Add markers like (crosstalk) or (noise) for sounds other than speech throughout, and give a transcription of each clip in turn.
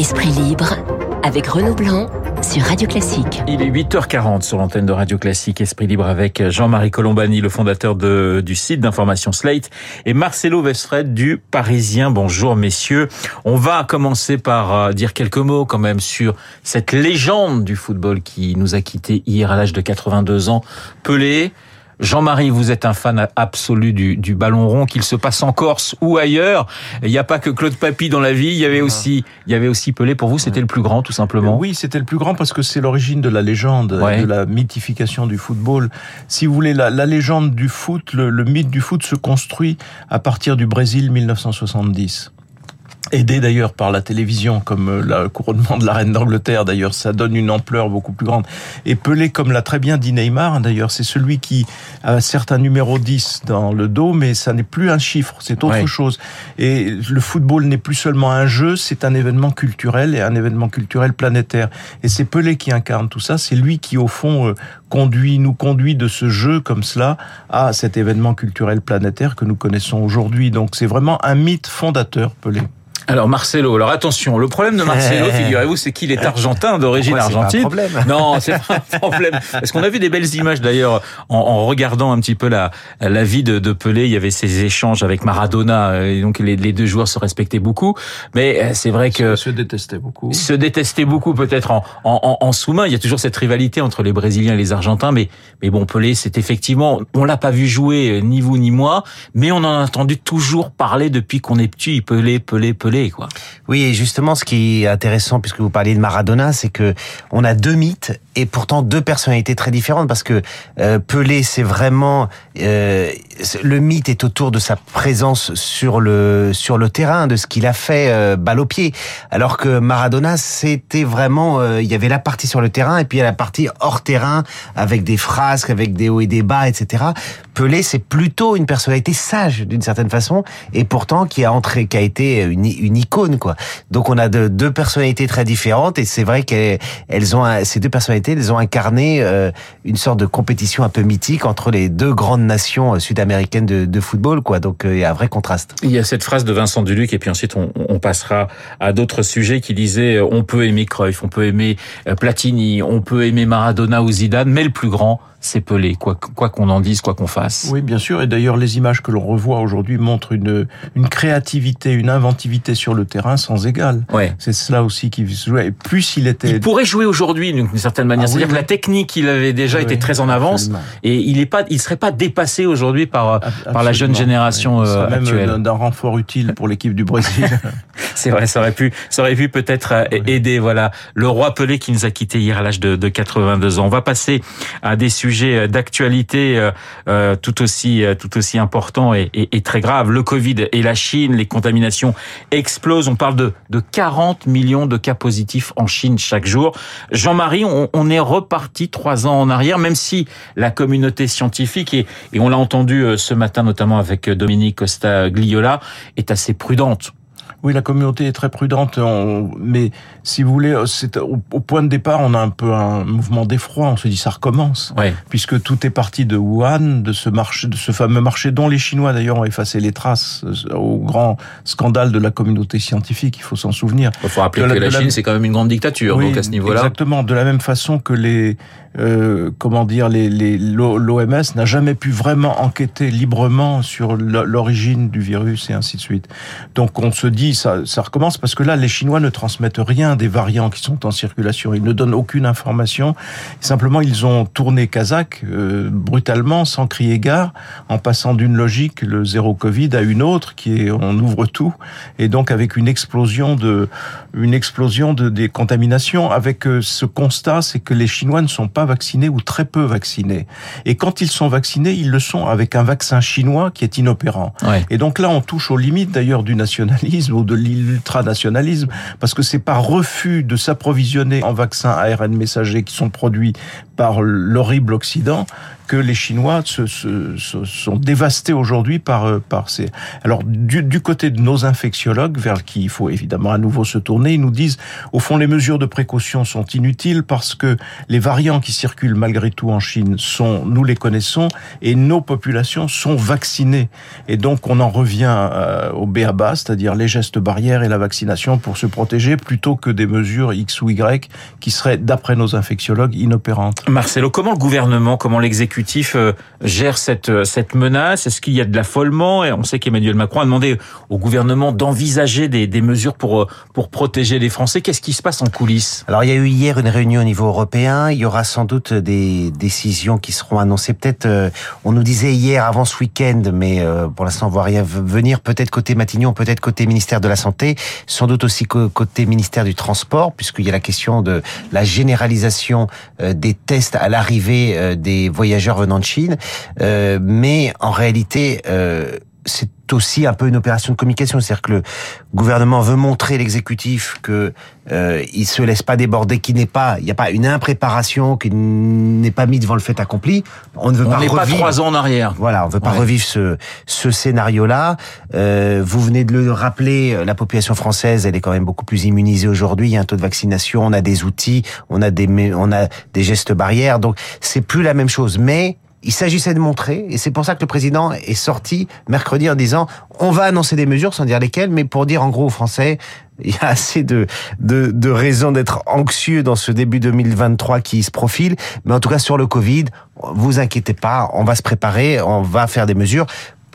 Esprit libre avec Renaud Blanc sur Radio Classique. Il est 8h40 sur l'antenne de Radio Classique Esprit Libre avec Jean-Marie Colombani, le fondateur du site d'information Slate, et Marcelo Westfred du Parisien. Bonjour messieurs. On va commencer par euh, dire quelques mots quand même sur cette légende du football qui nous a quittés hier à l'âge de 82 ans. Pelé, Jean-Marie, vous êtes un fan absolu du, du, ballon rond, qu'il se passe en Corse ou ailleurs. Il n'y a pas que Claude Papy dans la vie. Il y avait aussi, il y avait aussi Pelé. Pour vous, c'était le plus grand, tout simplement. Oui, c'était le plus grand parce que c'est l'origine de la légende, ouais. de la mythification du football. Si vous voulez, la, la légende du foot, le, le mythe du foot se construit à partir du Brésil 1970 aidé d'ailleurs par la télévision, comme le couronnement de la reine d'Angleterre. D'ailleurs, ça donne une ampleur beaucoup plus grande. Et Pelé, comme l'a très bien dit Neymar, d'ailleurs, c'est celui qui a un certain numéro 10 dans le dos, mais ça n'est plus un chiffre, c'est autre ouais. chose. Et le football n'est plus seulement un jeu, c'est un événement culturel et un événement culturel planétaire. Et c'est Pelé qui incarne tout ça. C'est lui qui, au fond, conduit, nous conduit de ce jeu comme cela à cet événement culturel planétaire que nous connaissons aujourd'hui. Donc, c'est vraiment un mythe fondateur, Pelé. Alors Marcelo, alors attention, le problème de Marcelo, (laughs) figurez-vous, c'est qu'il est argentin d'origine argentine. Pas un problème. (laughs) Non, c'est pas un problème. Parce qu'on a vu des belles images d'ailleurs en, en, regardant un petit peu la la vie de, de, Pelé. Il y avait ces échanges avec Maradona, et donc les, les deux joueurs se respectaient beaucoup. Mais c'est vrai que se détestaient beaucoup. Se détestaient beaucoup, peut-être en, en, en sous-main. Il y a toujours cette rivalité entre les Brésiliens et les Argentins. Mais mais bon, Pelé, c'est effectivement, on l'a pas vu jouer ni vous ni moi, mais on en a entendu toujours parler depuis qu'on est petit. Pelé, Pelé, Pelé. Oui, et justement, ce qui est intéressant, puisque vous parliez de Maradona, c'est que on a deux mythes et pourtant deux personnalités très différentes, parce que euh, Pelé, c'est vraiment euh, le mythe est autour de sa présence sur le sur le terrain, de ce qu'il a fait euh, balle au pied, alors que Maradona, c'était vraiment, il y avait la partie sur le terrain et puis il y a la partie hors terrain avec des frasques, avec des hauts et des bas, etc. Pelé, c'est plutôt une personnalité sage d'une certaine façon, et pourtant qui a entré, qui a été une, une icône quoi. Donc on a de, deux personnalités très différentes et c'est vrai qu'elles ont ces deux personnalités, elles ont incarné euh, une sorte de compétition un peu mythique entre les deux grandes nations sud-américaines de, football quoi. Donc il y a un vrai contraste. Il y a cette phrase de Vincent Duluc et puis ensuite on, on passera à d'autres sujets qui disait on peut aimer Cruyff, on peut aimer Platini, on peut aimer Maradona ou Zidane, mais le plus grand c'est Pelé, quoi qu'on en dise, quoi qu'on fasse. Oui, bien sûr. Et d'ailleurs, les images que l'on revoit aujourd'hui montrent une une créativité, une inventivité sur le terrain sans égal. Ouais. C'est cela aussi qui jouait. Et plus il était. Il pourrait jouer aujourd'hui d'une certaine manière. Ah, C'est-à-dire oui, que la technique, il avait déjà oui, été très en avance absolument. et il est pas, il serait pas dépassé aujourd'hui par absolument. par la jeune génération euh, actuelle. D'un renfort utile pour l'équipe du Brésil. (laughs) C'est vrai, ça aurait pu, ça aurait pu peut-être euh, oui. aider. Voilà, le roi Pelé qui nous a quitté hier à l'âge de, de 82 ans. On va passer à des sujets sujet d'actualité euh, tout aussi tout aussi important et, et, et, très grave. Le Covid et la Chine, les contaminations explosent. On parle de, de 40 millions de cas positifs en Chine chaque jour. Jean-Marie, on, on, est reparti trois ans en arrière, même si la communauté scientifique et, et on l'a entendu ce matin notamment avec Dominique Costa Gliola est assez prudente. Oui, la communauté est très prudente, on, mais si vous voulez, c'est au, point de départ, on a un peu un mouvement d'effroi. On se dit ça recommence, ouais. puisque tout est parti de Wuhan, de ce marché, de ce fameux marché dont les Chinois d'ailleurs ont effacé les traces euh, au grand scandale de la communauté scientifique. Il faut s'en souvenir. Il faut rappeler que la, la Chine, la... c'est quand même une grande dictature, oui, donc à ce niveau-là. Exactement. De la même façon que les euh, comment dire, l'OMS n'a jamais pu vraiment enquêter librement sur l'origine du virus et ainsi de suite. Donc on se dit, ça, recommence parce que là, les Chinois ne transmettent rien des variants qui sont en circulation. Ils ne donnent aucune information. Simplement, ils ont tourné Kazakh euh, brutalement, sans crier gare, en passant d'une logique, le zéro Covid, à une autre, qui est on ouvre tout, et donc avec une explosion de, une explosion de des contaminations. Avec euh, ce constat, c'est que les Chinois ne sont pas vaccinés ou très peu vaccinés. Et quand ils sont vaccinés, ils le sont avec un vaccin chinois qui est inopérant. Ouais. Et donc là, on touche aux limites d'ailleurs du nationalisme ou de l'ultranationalisme, parce que c'est par refus de s'approvisionner en vaccins ARN messagers qui sont produits par l'horrible Occident que les Chinois se, sont dévastés aujourd'hui par, euh, par ces... Alors, du, du, côté de nos infectiologues, vers qui il faut évidemment à nouveau se tourner, ils nous disent, au fond, les mesures de précaution sont inutiles parce que les variants qui circulent malgré tout en Chine sont, nous les connaissons, et nos populations sont vaccinées. Et donc, on en revient euh, au BABA, c'est-à-dire les gestes barrières et la vaccination pour se protéger, plutôt que des mesures X ou Y qui seraient, d'après nos infectiologues, inopérantes. Marcelo, comment le gouvernement, comment l'exécutif euh, gère cette, euh, cette menace? Est-ce qu'il y a de l'affolement? Et on sait qu'Emmanuel Macron a demandé au gouvernement d'envisager des, des mesures pour, pour protéger les Français. Qu'est-ce qui se passe en coulisses? Alors, il y a eu hier une réunion au niveau européen. Il y aura sans doute des décisions qui seront annoncées. Peut-être, on nous disait hier, avant ce week-end, mais pour l'instant, on voit rien venir, peut-être côté Matignon, peut-être côté ministère de la Santé, sans doute aussi côté ministère du Transport, puisqu'il y a la question de la généralisation euh, des tests à l'arrivée euh, des voyageurs venant de Chine. Euh, mais en réalité, c'est aussi un peu une opération de communication, c'est-à-dire que le gouvernement veut montrer l'exécutif que euh, il se laisse pas déborder, qu'il n'est pas, il n'y a pas une impréparation, qu'il n'est pas mis devant le fait accompli. On ne veut pas revivre. pas trois ans en arrière. Voilà, on veut pas revivre ce ce scénario-là. Euh, vous venez de le rappeler, la population française, elle est quand même beaucoup plus immunisée aujourd'hui. Il y a un taux de vaccination, on a des outils, on a des on a des gestes barrières, donc c'est plus la même chose, mais il s'agissait de montrer, et c'est pour ça que le président est sorti mercredi en disant on va annoncer des mesures sans dire lesquelles, mais pour dire en gros aux Français, (laughs) il y a assez de, de, de raisons d'être anxieux dans ce début 2023 qui se profile. Mais en tout cas, sur le Covid, vous inquiétez pas, on va se préparer, on va faire des mesures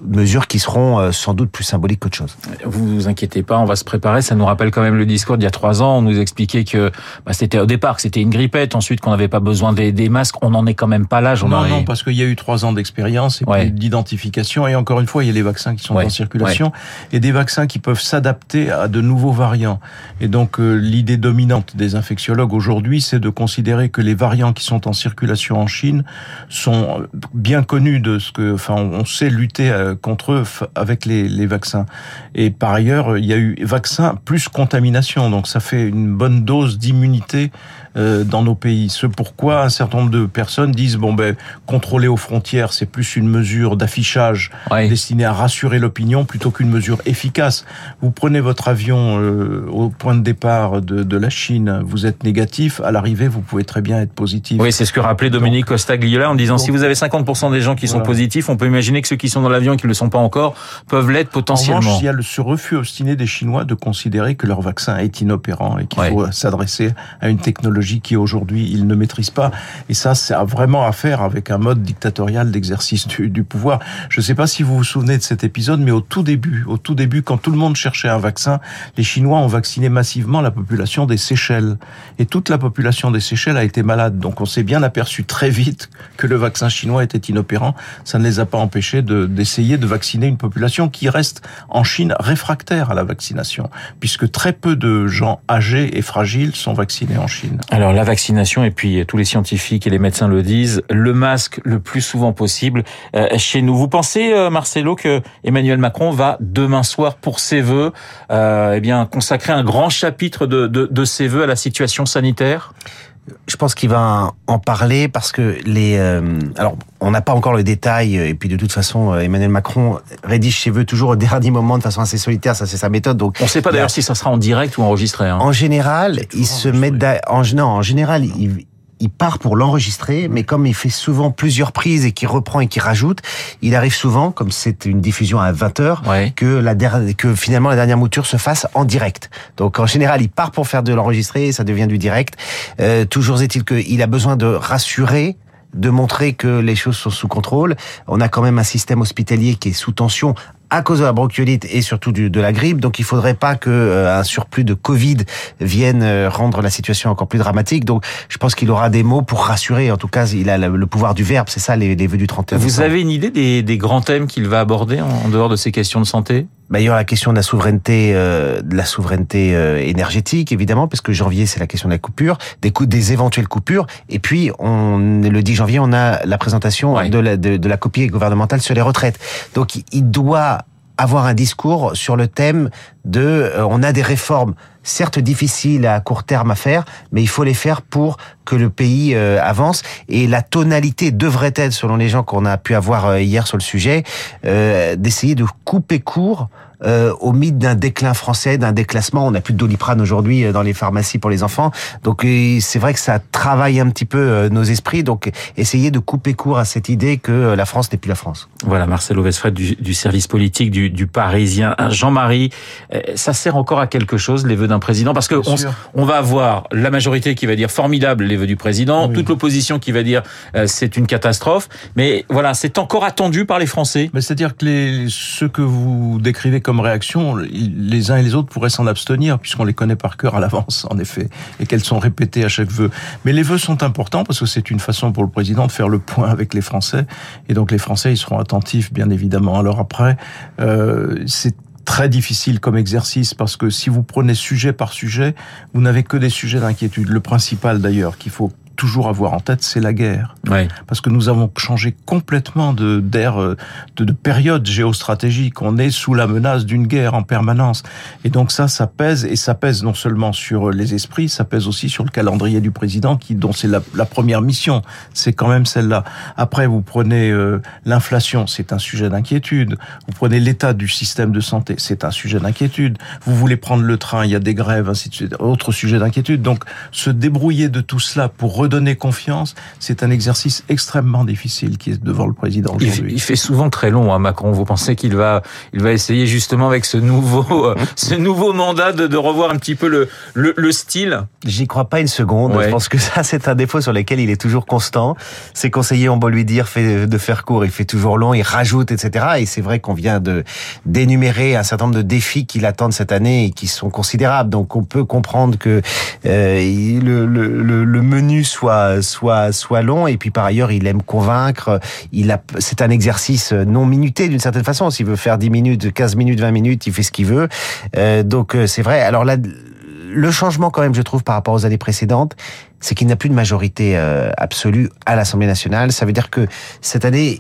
mesures qui seront euh, sans doute plus symboliques qu'autre chose. Vous vous inquiétez pas, on va se préparer. Ça nous rappelle quand même le discours d'il y a trois ans. On nous expliquait que bah, c'était au départ que c'était une grippette, ensuite qu'on n'avait pas besoin des, des, masques. On n'en est quand même pas là. Non, non, parce qu'il y a eu trois ans d'expérience et d'identification. Et encore une fois, il y a les vaccins qui sont en circulation et des vaccins qui peuvent s'adapter à de nouveaux variants. Et donc euh, l'idée dominante des infectiologues aujourd'hui, c'est de considérer que les variants qui sont en circulation en Chine sont bien connus de ce que, enfin, on sait lutter euh, contre eux avec les, les, vaccins. Et par ailleurs, il y a eu vaccin plus contamination, donc ça fait une bonne dose d'immunité euh, dans nos pays. Ce pourquoi un certain nombre de personnes disent bon ben contrôler aux frontières, c'est plus une mesure d'affichage destinée à rassurer l'opinion plutôt qu'une mesure efficace. Vous prenez votre avion euh, au point de départ de, de, la Chine, vous êtes négatif, à l'arrivée vous pouvez très bien être positif. Oui, c'est ce que rappelait Dominique Costagliola en disant si vous avez 50% des gens qui sont positifs, on peut imaginer que ceux qui sont dans l'avion et qui ne le sont pas encore peuvent l'être potentiellement. En revanche, il y a ce refus obstiné des Chinois de considérer que leur vaccin est inopérant et qu'il faut s'adresser à une technologie qui aujourd'hui ils ne maîtrisent pas. Et ça, c'est vraiment à faire avec un mode dictatorial d'exercice du, pouvoir. Je ne sais pas si vous vous souvenez de cet épisode, mais au tout début, au tout début, quand tout le monde cherchait un vaccin, les Chinois ont vacciné massivement la population des Seychelles. Et toute la population des Seychelles a été malade. Donc on s'est bien aperçu très vite que le vaccin chinois était inopérant. Ça ne les a pas empêchés d'essayer de, de vacciner une population qui reste en Chine réfractaire à la vaccination, puisque très peu de gens âgés et fragiles sont vaccinés en Chine. Alors la vaccination, et puis tous les scientifiques et les médecins le disent, le masque le plus souvent possible euh, chez nous. Vous pensez, euh, Marcelo, que Emmanuel Macron va demain soir pour ses vœux, euh, eh bien consacrer un grand chapitre de, de, de ses vœux à la situation sanitaire? Je pense qu'il va en parler parce que les. Euh, alors, on n'a pas encore le détail et puis de toute façon, euh, Emmanuel Macron rédige ses vœux toujours au (laughs) dernier moment de façon assez solitaire. Ça, c'est sa méthode. Donc, on ne sait pas d'ailleurs si ça sera en direct ou enregistré. Hein. En général, il se met. En, non, en général, il, il part pour l'enregistrer, mais comme il fait souvent plusieurs prises et qu'il reprend et qu'il rajoute, il arrive souvent, comme c'est une diffusion à 20 heures, que, la que finalement la dernière mouture se fasse en direct. Donc en général, il part pour faire de l'enregistrer, ça devient du direct. Euh, toujours est-il qu'il a besoin de rassurer de montrer que les choses sont sous contrôle. On a quand même un système hospitalier qui est sous tension à cause de la bronchiolite et surtout du, de la grippe. Donc il faudrait pas que euh, un surplus de Covid vienne euh, rendre la situation encore plus dramatique. Donc je pense qu'il aura des mots pour rassurer. En tout cas, il a le, pouvoir du verbe. C'est ça les, les vœux du 31 Vous avez une idée des, des grands thèmes qu'il va aborder en dehors de ces questions de santé? Bah, il y aura la question de la souveraineté, euh, de la souveraineté énergétique évidemment, parce que janvier c'est la question de la coupure, des coups, des éventuelles coupures, et puis on le 10 janvier on a la présentation de, la, de, de la copie gouvernementale sur les retraites. Donc il doit avoir un discours sur le thème de euh, on a des réformes certes difficiles à court terme à faire, mais il faut les faire pour que le pays euh, avance. Et la tonalité devrait être, selon les gens qu'on a pu avoir euh, hier sur le sujet, d'essayer de couper court euh, au mythe d'un déclin français, d'un déclassement. On n'a plus de doliprane aujourd'hui euh, dans les pharmacies pour les enfants. Donc euh, c'est vrai que ça travaille un petit peu nos esprits. Donc essayer de couper court à cette idée que la France n'est plus la France. Voilà, Marcelo Vesfred du, du service politique du, du Parisien. Jean-Marie, ça sert encore à quelque chose les vœux d'un président? Parce que on, on, va avoir la majorité qui va dire formidable les vœux du président, toute l'opposition qui va dire c'est une catastrophe. Mais voilà, c'est encore attendu par les Français. Mais c'est-à-dire que les, ce que vous décrivez comme réaction, les uns et les autres pourraient s'en abstenir, puisqu'on les connaît par cœur à l'avance, en effet, et qu'elles sont répétées à chaque vœu. Mais les vœux sont importants parce que c'est une façon pour le président de faire le point avec les Français, et donc les Français, ils seront attentifs, bien évidemment. Alors après, euh, c'est très difficile comme exercice parce que si vous prenez sujet par sujet, vous n'avez que des sujets d'inquiétude. Le principal d'ailleurs qu'il faut toujours avoir en tête, c'est la guerre. Parce que nous avons changé complètement de d'air, euh, de, de, période géostratégique. On est sous la menace d'une guerre en permanence. Et donc ça, ça pèse, et ça pèse non seulement sur les esprits, ça pèse aussi sur le calendrier du président, qui dont c'est la, la, première mission. C'est quand même celle-là. Après, vous prenez euh, l'inflation, c'est un sujet d'inquiétude. Vous prenez l'état du système de santé, c'est un sujet d'inquiétude. Vous voulez prendre le train, il y a des grèves, ainsi de suite, autre sujet d'inquiétude. Donc, se débrouiller de tout cela pour redonner confiance, c'est un exercice extrêmement difficile qui est devant le président aujourd'hui. Il, fait souvent très long, hein, Macron. Vous pensez qu'il va, il va essayer justement avec ce nouveau, euh, (laughs) ce nouveau mandat de, de, revoir un petit peu le, le, le style? J'y crois pas une seconde. Je pense que ça, c'est un défaut sur lequel il est toujours constant. Ses conseillers, on va lui dire fait, de faire court, il fait toujours long, il rajoute, etc. Et c'est vrai qu'on vient de d'énumérer un certain nombre de défis qui l'attendent cette année et qui sont considérables. Donc on peut comprendre que euh, le, le, le menu soit soit soit long. Et puis par ailleurs il aime convaincre. Il a c'est un exercice non minuté d'une certaine façon. S'il veut faire 10 minutes 15 minutes 20 minutes il fait ce qu'il veut. Euh, donc euh, c'est vrai. Alors là le changement quand même je trouve par rapport aux années précédentes c'est qu'il n'a plus de majorité euh, absolue à l'Assemblée nationale. Ça veut dire que cette année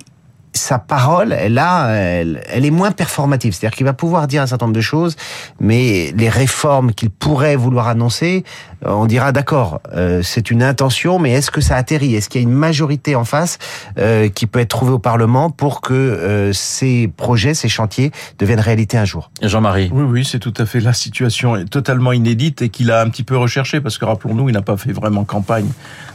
sa parole, là, elle, elle est moins performative. C'est-à-dire qu'il va pouvoir dire un certain nombre de choses, mais les réformes qu'il pourrait vouloir annoncer, euh, on dira d'accord, euh, c'est une intention, mais est-ce que ça atterrit? Est-ce qu'il y a une majorité en face euh, qui peut être trouvée au Parlement pour que ces projets, ces chantiers deviennent réalité un jour? Jean-Marie. Oui, oui, c'est tout à fait. La situation est totalement inédite et qu'il a un petit peu recherché, parce que rappelons-nous, il n'a pas fait vraiment campagne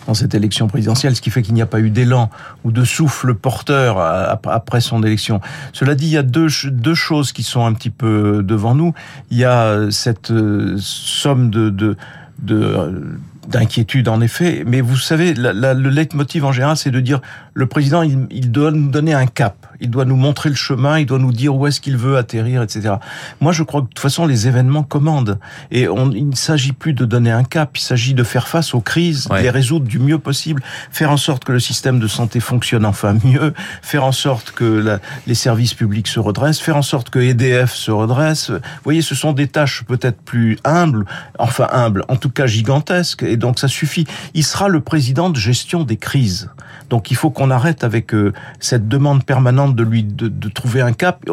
dans cette élection présidentielle, ce qui fait qu'il n'y a pas eu d'élan ou de souffle porteur après son élection. Cela dit, il y a deux, choses qui sont un petit peu devant nous. Il y a cette somme de, de de d'inquiétude en effet, mais vous savez, la, la, le leitmotiv en général, c'est de dire le président, il, il, doit nous donner un cap, il doit nous montrer le chemin, il doit nous dire où est-ce qu'il veut atterrir, etc. Moi, je crois que de toute façon, les événements commandent, et on, il ne s'agit plus de donner un cap, il s'agit de faire face aux crises, ouais. les résoudre du mieux possible, faire en sorte que le système de santé fonctionne enfin mieux, faire en sorte que la, les services publics se redressent, faire en sorte que EDF se redresse. Vous voyez, ce sont des tâches peut-être plus humbles, enfin humbles, en tout cas gigantesques, et donc ça suffit. Il sera le président de gestion des crises. Donc il faut qu'on arrête avec euh, cette demande permanente de lui de, trouver un cap.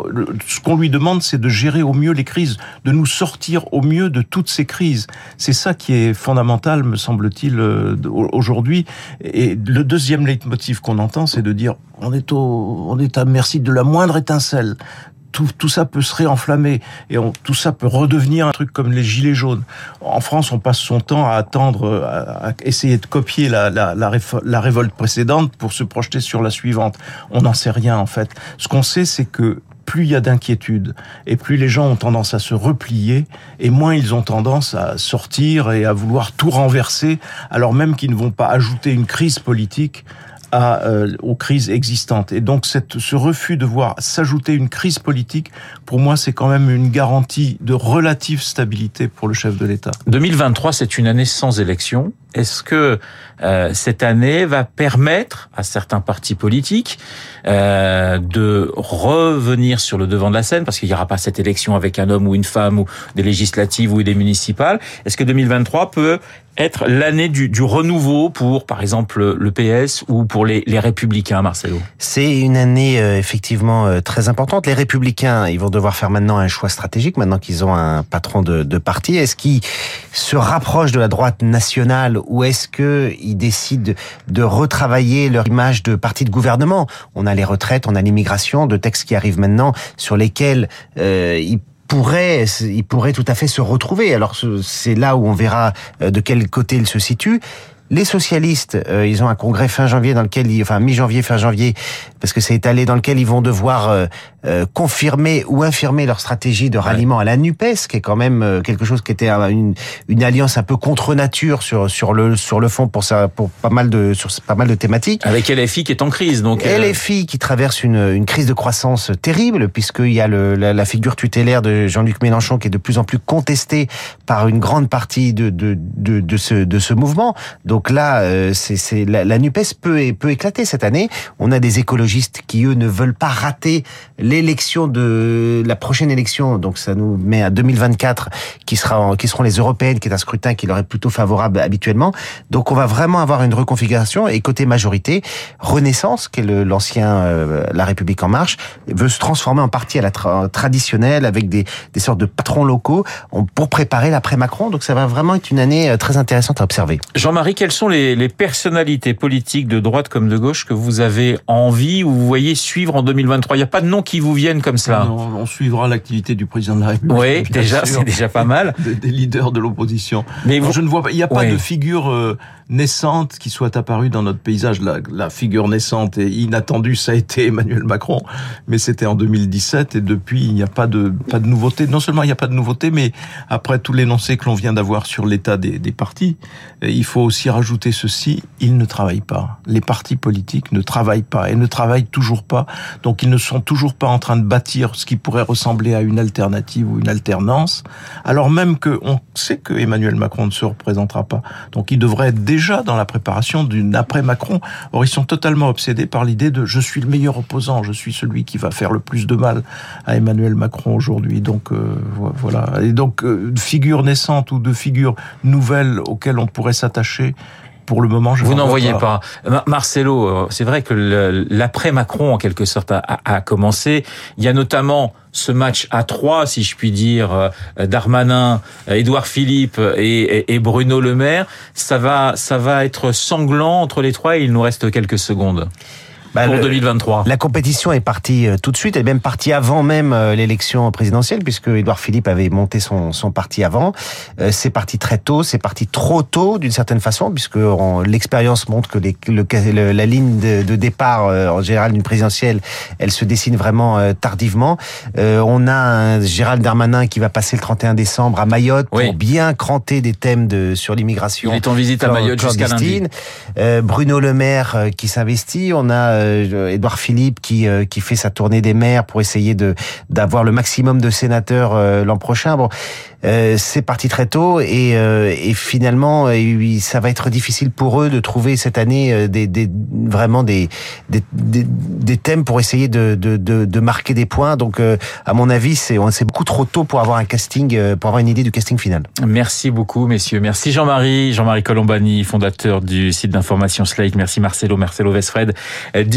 Ce qu'on lui demande, c'est de gérer au mieux les crises, de nous sortir au mieux de toutes ces crises. C'est ça qui est fondamental, me semble-t-il, euh, aujourd'hui. Et le deuxième leitmotiv qu'on entend, c'est de dire on est on est à merci de la moindre étincelle tout, ça peut se réenflammer et tout ça peut redevenir un truc comme les gilets jaunes. En France, on passe son temps à attendre, à, essayer de copier la, la, révolte précédente pour se projeter sur la suivante. On n'en sait rien en fait. Ce qu'on sait, c'est que plus il y a d'inquiétude et plus les gens ont tendance à se replier et moins ils ont tendance à sortir et à vouloir tout renverser alors même qu'ils ne vont pas ajouter une crise politique à, euh, aux crises existantes. Et donc cette, ce refus de voir s'ajouter une crise politique, pour moi, c'est quand même une garantie de relative stabilité pour le chef de l'État. 2023, c'est une année sans élection. Est-ce que euh, cette année va permettre à certains partis politiques euh, de revenir sur le devant de la scène? Parce qu'il n'y aura pas cette élection avec un homme ou une femme ou des législatives ou des municipales. Est-ce que 2023 peut être l'année du, du, renouveau pour, par exemple, le PS ou pour les, les Républicains, Marcelo? C'est une année euh, effectivement euh, très importante. Les Républicains, ils vont devoir faire maintenant un choix stratégique, maintenant qu'ils ont un patron de, de parti. Est-ce qu'ils se rapprochent de la droite nationale ou est-ce qu'ils décident de retravailler leur image de parti de gouvernement? On a les retraites, on a l'immigration, de textes qui arrivent maintenant sur lesquels euh, ils pourrait, il pourrait tout à fait se retrouver. Alors c'est là où on verra euh, de quel côté il se situe. Les socialistes, euh, ils ont un congrès fin janvier dans lequel, ils, enfin mi-janvier, fin janvier, parce que c'est étalé, dans lequel ils vont devoir euh, euh, confirmer ou infirmer leur stratégie de ralliement à la Nupes, qui est quand même euh, quelque chose qui était une, une alliance un peu contre nature sur sur le sur le fond pour ça pour pas mal de sur pas mal de thématiques. Avec LFI qui est en crise donc. LFI qui traverse une une crise de croissance terrible puisqu'il y a le, la, la, figure tutélaire de Jean-Luc Mélenchon qui est de plus en plus contestée par une grande partie de de de, de ce de ce mouvement. Donc là, c'est c'est la, la Nupes peut peut éclater cette année. On a des écologistes qui eux ne veulent pas rater l'élection de la prochaine élection, donc ça nous met à 2024, qui sera qui seront les européennes, qui est un scrutin qui leur est plutôt favorable habituellement. Donc on va vraiment avoir une reconfiguration et côté majorité, Renaissance, qui est l'ancien euh, La République en marche, veut se transformer en parti à la traditionnelle avec des, des sortes de patrons locaux pour préparer l'après Macron. Donc ça va vraiment être une année euh, très intéressante à observer. Jean-Marie, quelles sont les, les personnalités politiques de droite comme de gauche que vous avez envie ou vous voyez suivre en 2023 Il n'y a pas de nom qui vous viennent comme ça. on suivra l'activité du président de la République. Oui, déjà, c'est déjà pas mal. (laughs) Des, leaders de l'opposition. Mais je ne vois pas, il n'y a pas de figure euh, naissante qui soit apparue dans notre paysage. La, la, figure naissante et inattendue, ça a été Emmanuel Macron, mais c'était en 2017 et depuis, il n'y a pas de, pas de nouveauté. Non seulement il n'y a pas de nouveauté, mais après tout l'énoncé que l'on vient d'avoir sur l'état des, des partis, il faut aussi rajouter ceci, ils ne travaillent pas. Les partis politiques ne travaillent pas et ne travaillent toujours pas. Donc ils ne sont toujours pas en train de bâtir ce qui pourrait ressembler à une alternative ou une alternance, alors même que on sait que Emmanuel Macron ne se représentera pas. Donc il devrait être déjà dans la préparation d'une après Macron. Or ils sont totalement obsédés par l'idée de je suis le meilleur opposant, je suis celui qui va faire le plus de mal à Emmanuel Macron aujourd'hui. Donc euh, voilà. Et donc euh, figure naissante ou de figures nouvelles auxquelles on pourrait s'attacher pour le moment, je Vous n'en voyez pas. Marcelo, euh, c'est vrai que l'après Macron, en quelque sorte, a, a, commencé. Il y a notamment ce match à trois, si je puis dire, euh, Darmanin, Édouard Philippe et, et, Bruno Le Maire. Ça va, ça va être sanglant entre les trois et il nous reste quelques secondes. Bah, pour 2023. La compétition est partie euh, tout de suite, elle est même partie avant même euh, l'élection présidentielle, puisque Édouard Philippe avait monté son, son parti avant. Euh, c'est parti très tôt, c'est parti trop tôt d'une certaine façon, puisque l'expérience montre que les, le, la ligne de, de départ en général d'une présidentielle, elle se dessine vraiment tardivement. on a un Gérald Darmanin qui va passer le 31 décembre à Mayotte pour bien cranter des thèmes de sur l'immigration. Il est en visite à Mayotte jusqu'à lundi. Bruno Le Maire qui s'investit. On a Euh, Philippe qui euh, qui fait sa tournée des maires pour essayer de d'avoir le maximum de sénateurs euh, l'an prochain. Bon, c'est parti très tôt et, et finalement ça va être difficile pour eux de trouver cette année des, des vraiment des, des, thèmes pour essayer de, de, de, de marquer des points. Donc à mon avis c'est c'est beaucoup trop tôt pour avoir un casting pour avoir une idée du casting final. Merci beaucoup messieurs. Merci Jean-Marie Jean-Marie Colombani fondateur du site d'information Slate. Merci Marcelo Marcelo Vesfred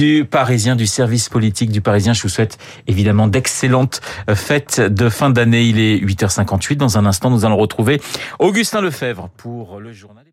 du Parisien, du service politique du Parisien. Je vous souhaite évidemment d'excellentes fêtes de fin d'année. Il est 8h58. Dans un instant, nous allons retrouver Augustin Lefebvre pour le journal.